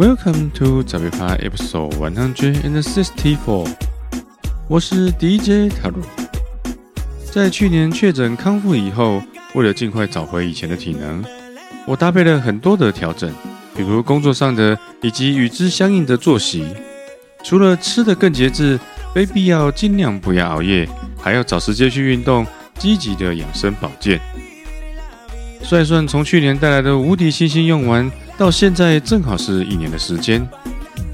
Welcome to 早别趴 Episode One Hundred and Sixty-Four。我是 DJ 塔鲁。在去年确诊康复以后，为了尽快找回以前的体能，我搭配了很多的调整，比如工作上的以及与之相应的作息。除了吃的更节制，非必要尽量不要熬夜，还要找时间去运动，积极的养生保健。算一算，从去年带来的无敌星星用完。到现在正好是一年的时间，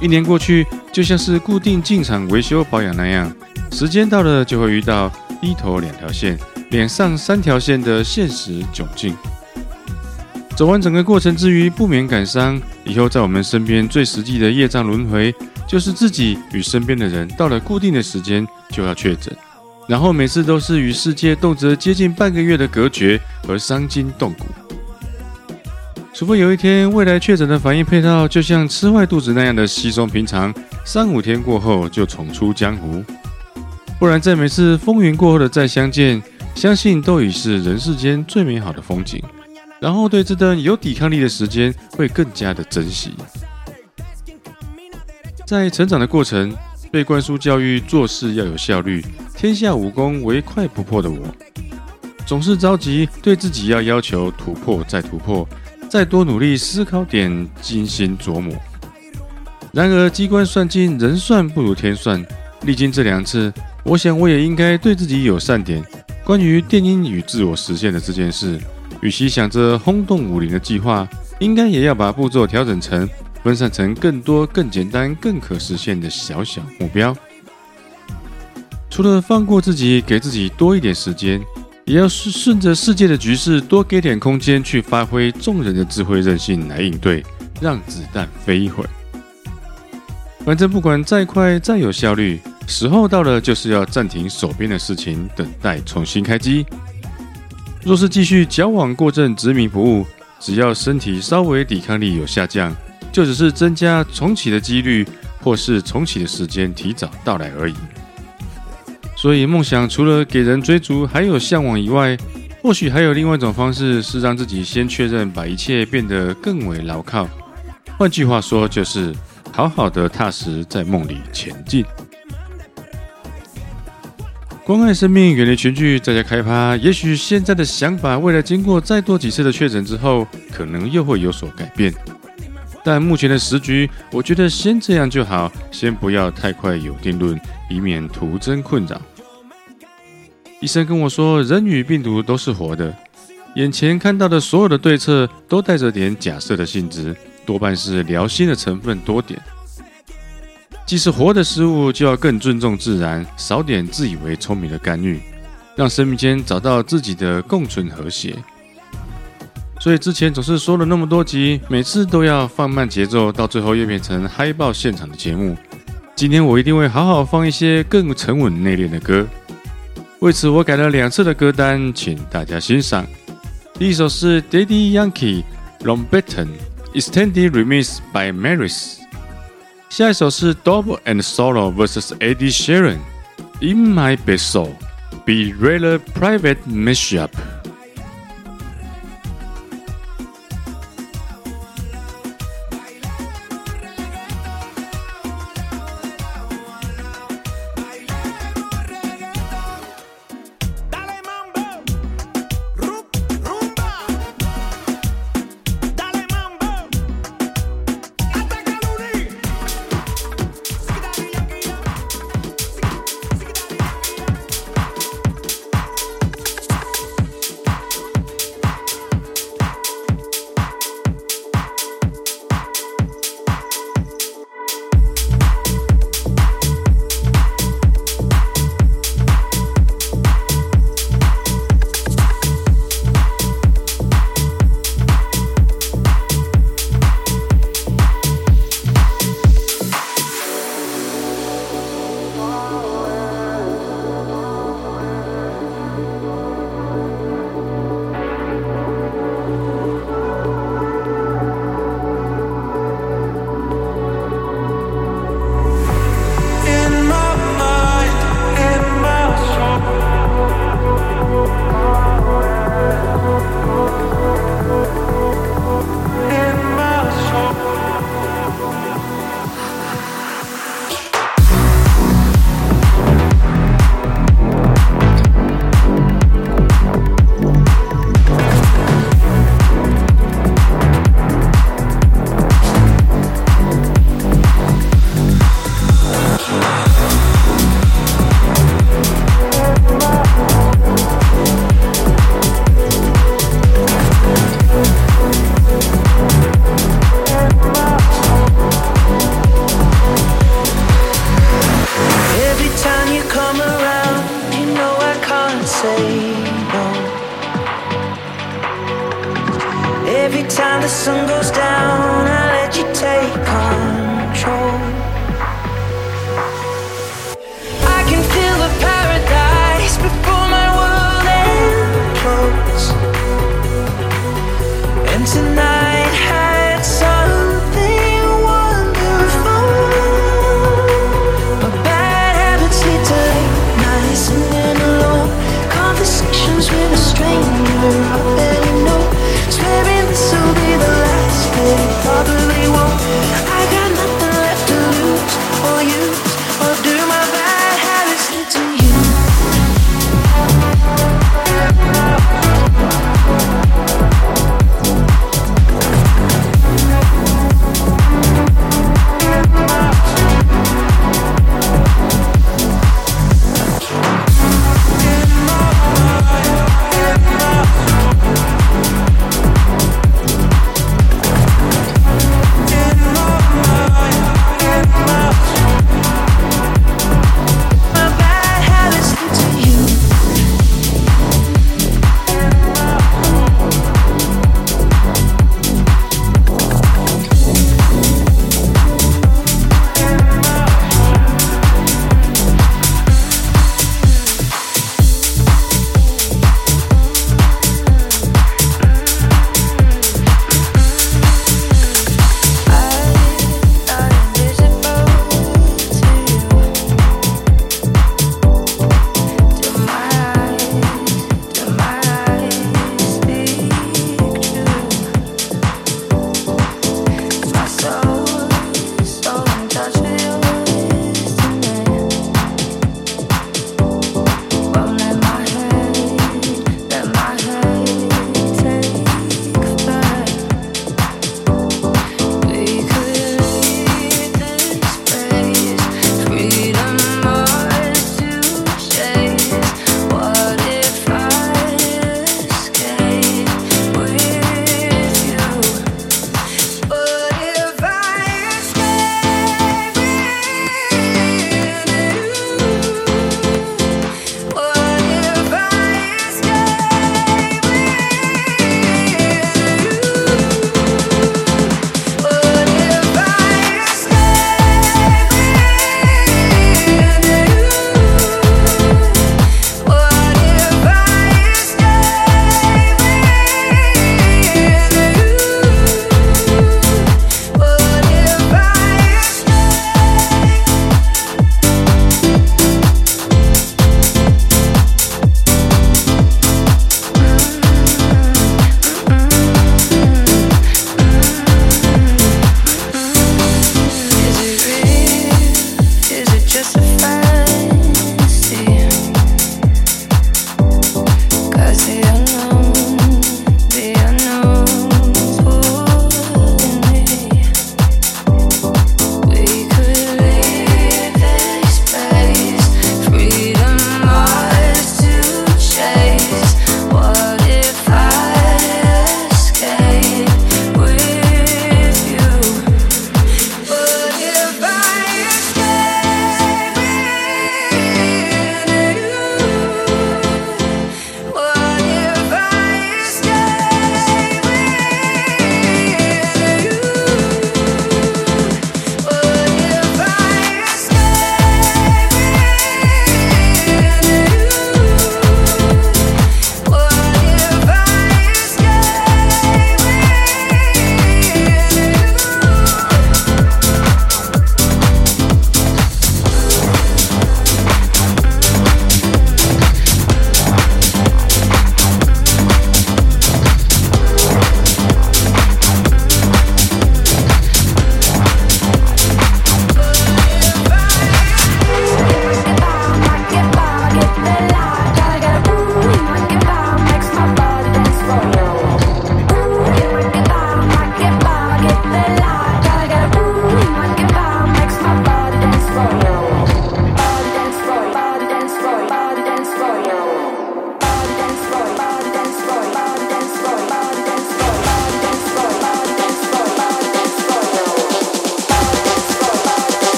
一年过去就像是固定进场维修保养那样，时间到了就会遇到低头两条线，脸上三条线的现实窘境。走完整个过程之余，不免感伤。以后在我们身边最实际的业障轮回，就是自己与身边的人到了固定的时间就要确诊，然后每次都是与世界动辄接近半个月的隔绝和伤筋动骨。除非有一天未来确诊的反应配套就像吃坏肚子那样的稀松平常，三五天过后就重出江湖，不然在每次风云过后的再相见，相信都已是人世间最美好的风景。然后对这段有抵抗力的时间会更加的珍惜。在成长的过程，被灌输教育做事要有效率，天下武功唯快不破的我，总是着急对自己要要求突破再突破。再多努力思考点，精心琢磨。然而机关算尽，人算不如天算。历经这两次，我想我也应该对自己友善点。关于电音与自我实现的这件事，与其想着轰动武林的计划，应该也要把步骤调整成分散成更多、更简单、更可实现的小小目标。除了放过自己，给自己多一点时间。也要顺顺着世界的局势，多给点空间去发挥众人的智慧韧性来应对，让子弹飞一会儿。反正不管再快再有效率，时候到了就是要暂停手边的事情，等待重新开机。若是继续矫枉过正、执迷不悟，只要身体稍微抵抗力有下降，就只是增加重启的几率，或是重启的时间提早到来而已。所以，梦想除了给人追逐，还有向往以外，或许还有另外一种方式，是让自己先确认，把一切变得更为牢靠。换句话说，就是好好的踏实在梦里前进。关爱生命，远离群聚，在家开趴。也许现在的想法，未来经过再多几次的确诊之后，可能又会有所改变。但目前的时局，我觉得先这样就好，先不要太快有定论，以免徒增困扰。医生跟我说，人与病毒都是活的，眼前看到的所有的对策都带着点假设的性质，多半是疗心的成分多点。既是活的事物，就要更尊重自然，少点自以为聪明的干预，让生命间找到自己的共存和谐。所以之前总是说了那么多集，每次都要放慢节奏，到最后又变成嗨爆现场的节目。今天我一定会好好放一些更沉稳内敛的歌。为此，我改了两次的歌单，请大家欣赏。第一首是 Daddy Yankee Longbetton Extended Remix by Maris，下一首是 Double and Solo vs Eddie Sheeran In My Best Soul Be Real Private Mashup。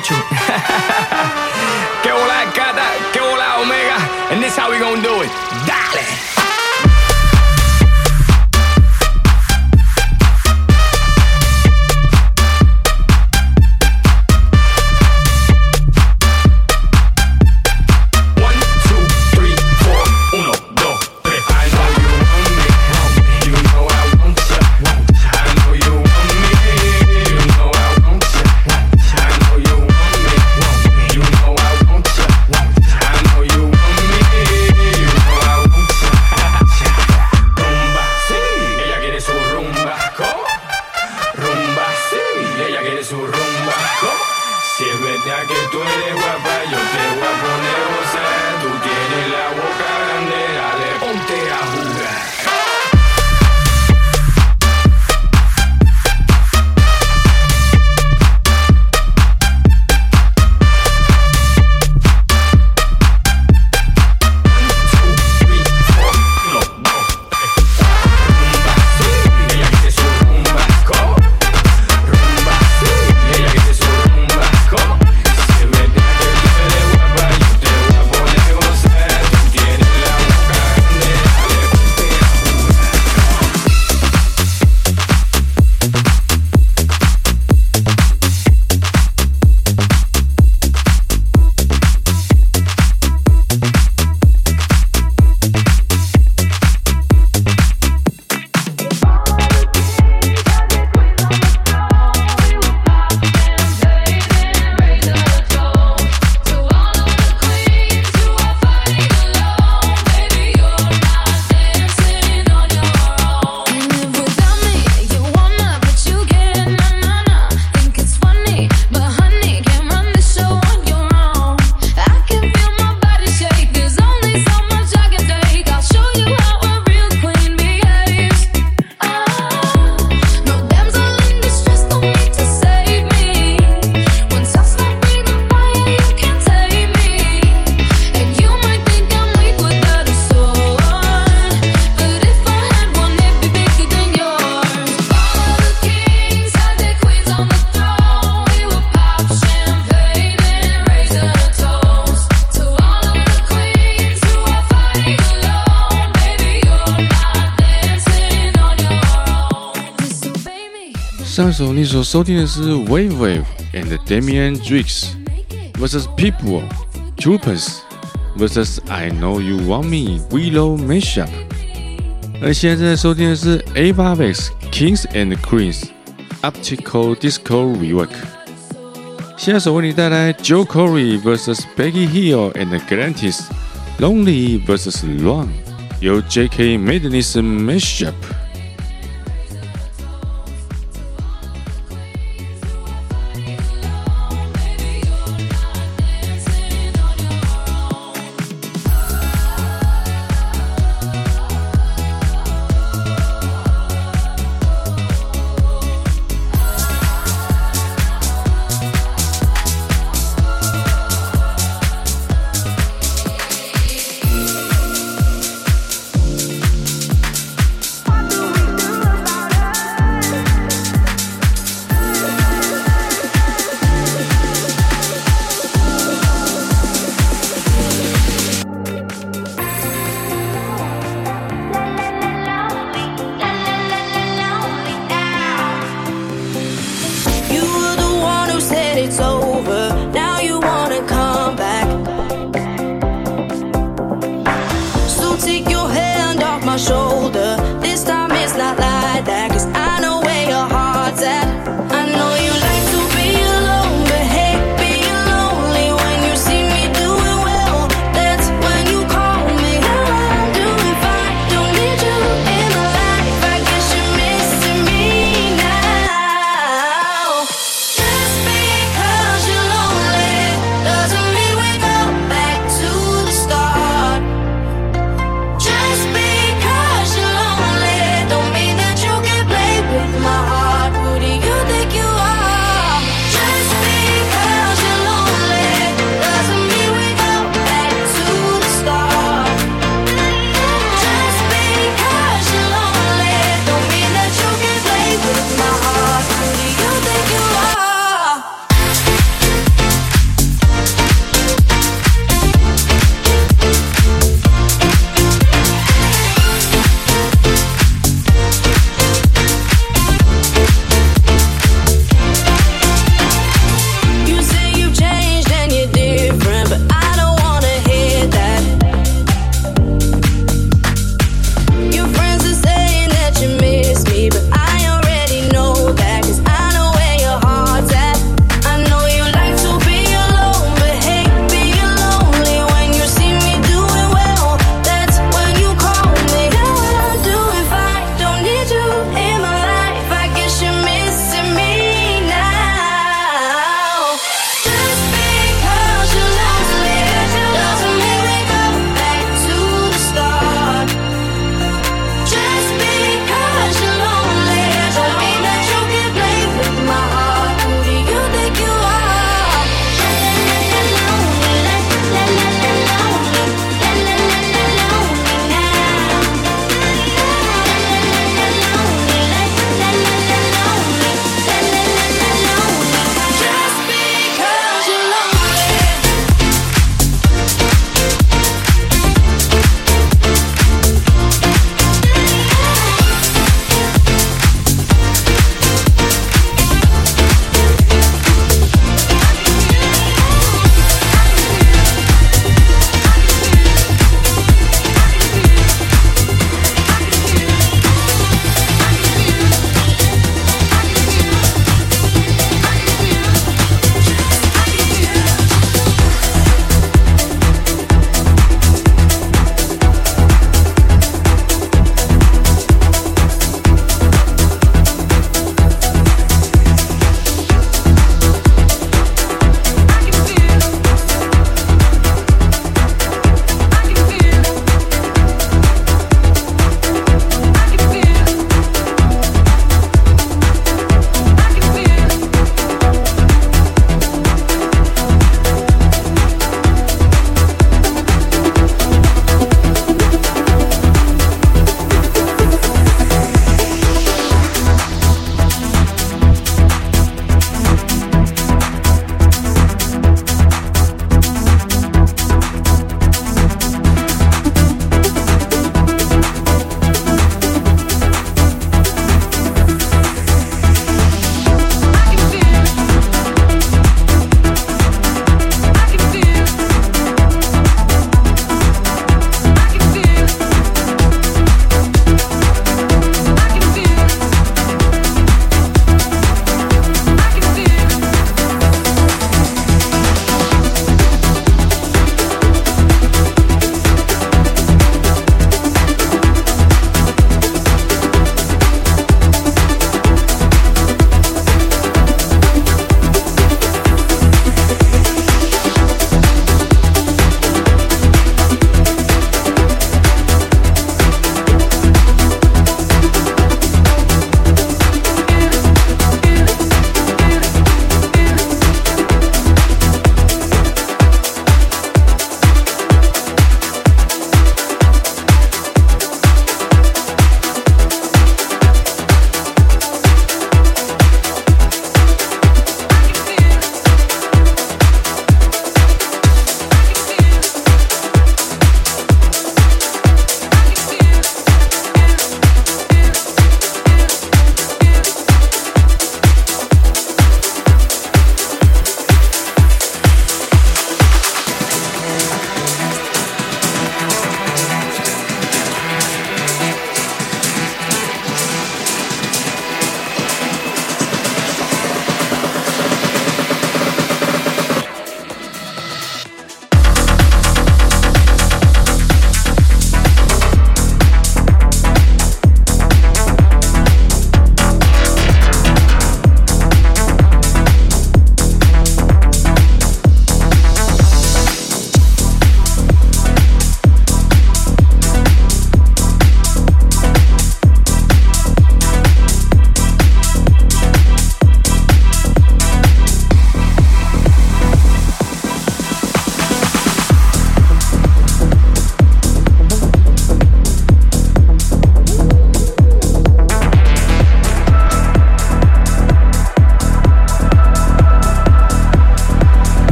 8. 首你所收听的是 Wave Wave and Damian Drix vs People Troopers vs I Know You Want Me Willow Mashup。而现在收听的是 A b a b e x Kings and Queens Optical Disco Rework。下首为你带来 Joe Corey vs Becky Hill and Grantis Lonely vs Long，由 J.K. Madness Mashup。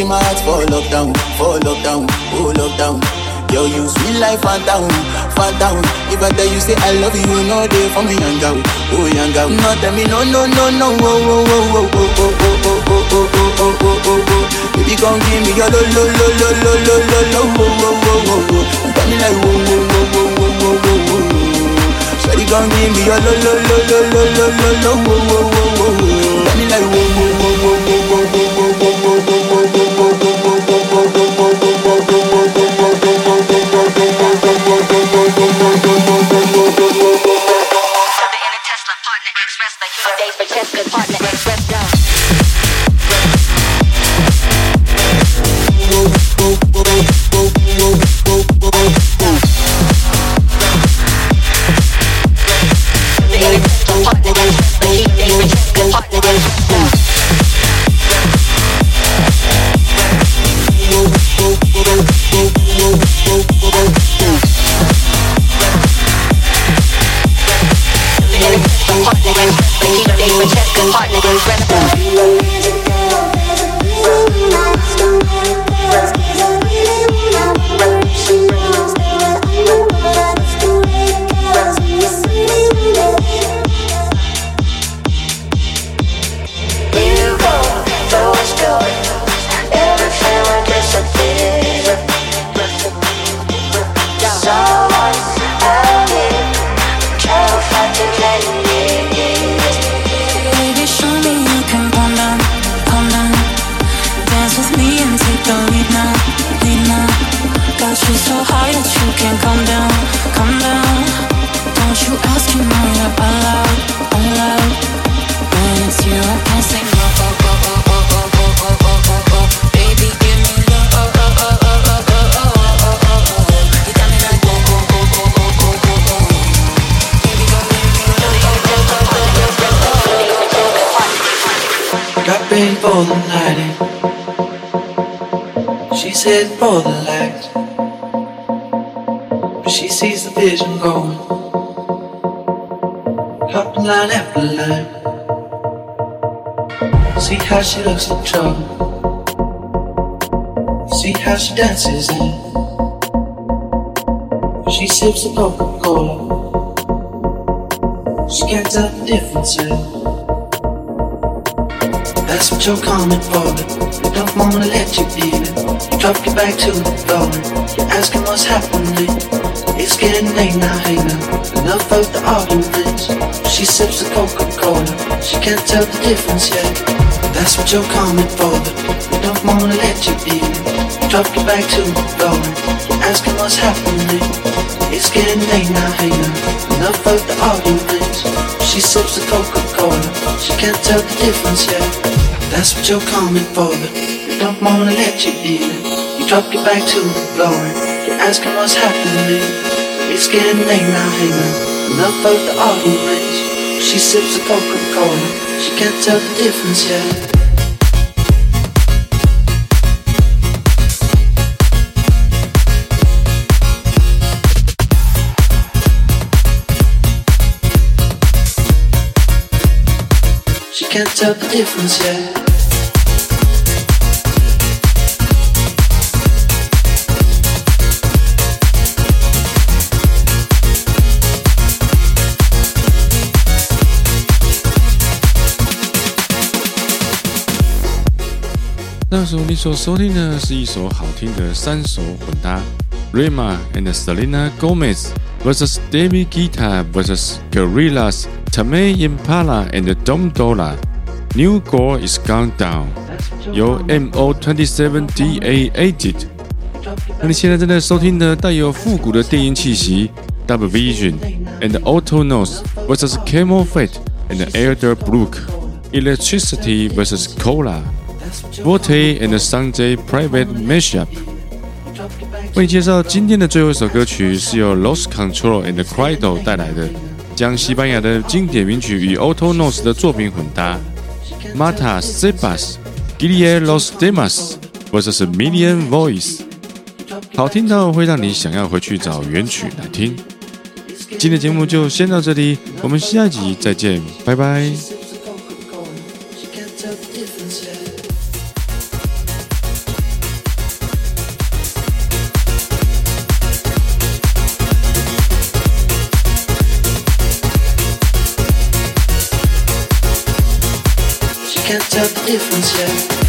In my heart for lockdown, for lockdown, oh lockdown. Yo, you sweet life, phantom, phantom. If I tell you say I love you, know they for me young girl, oh young girl. No tell me no, no, no, no, oh, oh, oh, oh, oh, oh, oh, oh, oh, oh, oh, oh, oh, oh, oh. Baby, come give me your lo, lo, lo, lo, lo, lo, lo, lo, oh, oh, oh, oh, oh. Got me like whoa, whoa, whoa, whoa, whoa, whoa, whoa, whoa. Shawty, come give me your lo, lo, lo, lo, lo, lo, lo, lo, oh, oh, oh, oh, oh. Got me like whoa, Heading for the light. But she sees the vision going. Hopping line after line. See how she looks in trouble. See how she dances in. She sips a Coca-Cola. She can't tell the difference. That's what you're coming for. They don't wanna let you feel it. You drop your back to the floor. You're asking what's happening. It's getting late now, hey now. Enough of the arguments. She sips the Coca-Cola. She can't tell the difference yet. That's what you're coming for. They don't wanna let you feel it. You drop your back to the floor. You're asking what's happening. It's getting late now, hey now. Enough of the arguments. She sips the Coca-Cola. She can't tell the difference yet. That's what you're coming for. They don't wanna let you it. You drop your back to the floor. You're asking what's happening. It's getting late now, hey now. Enough of the arguments. She sips the Coca-Cola. She can't tell the difference yet. She can't tell the difference yet. 那时候你所收听的是一首好听的三首混搭，Rema and Selena Gomez vs David Guetta vs Gorillaz, Tame Impala and Dom Dolla。New Gore is gone down，由 MO27DA edited。那你现在正在收听的带有复古的电音气息，Dub Vision and Autonose vs Camel Fat and Elder Brook。Electricity vs Cola。 Forte and Sunday Private Mashup。为你介绍今天的最后一首歌曲，是由 Lost Control and Crido 带来的，将西班牙的经典名曲与 Autonose 的作品混搭。Mata Sebas Guillermo Los Demás vs Million Voice，好听到会让你想要回去找原曲来听。今天的节目就先到这里，我们下一集再见，拜拜。just a difference, yeah.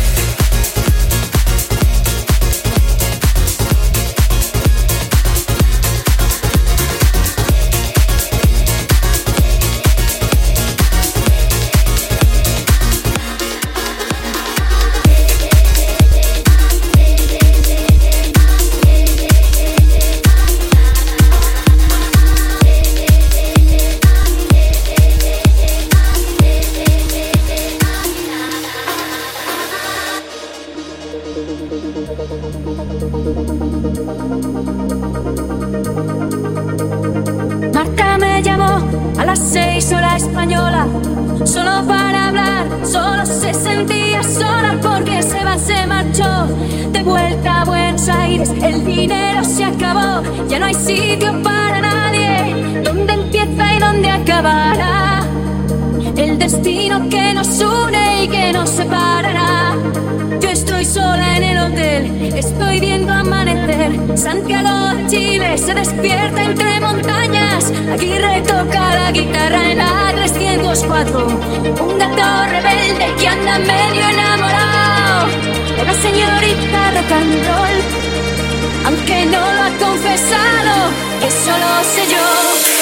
pesado, eso lo sé yo.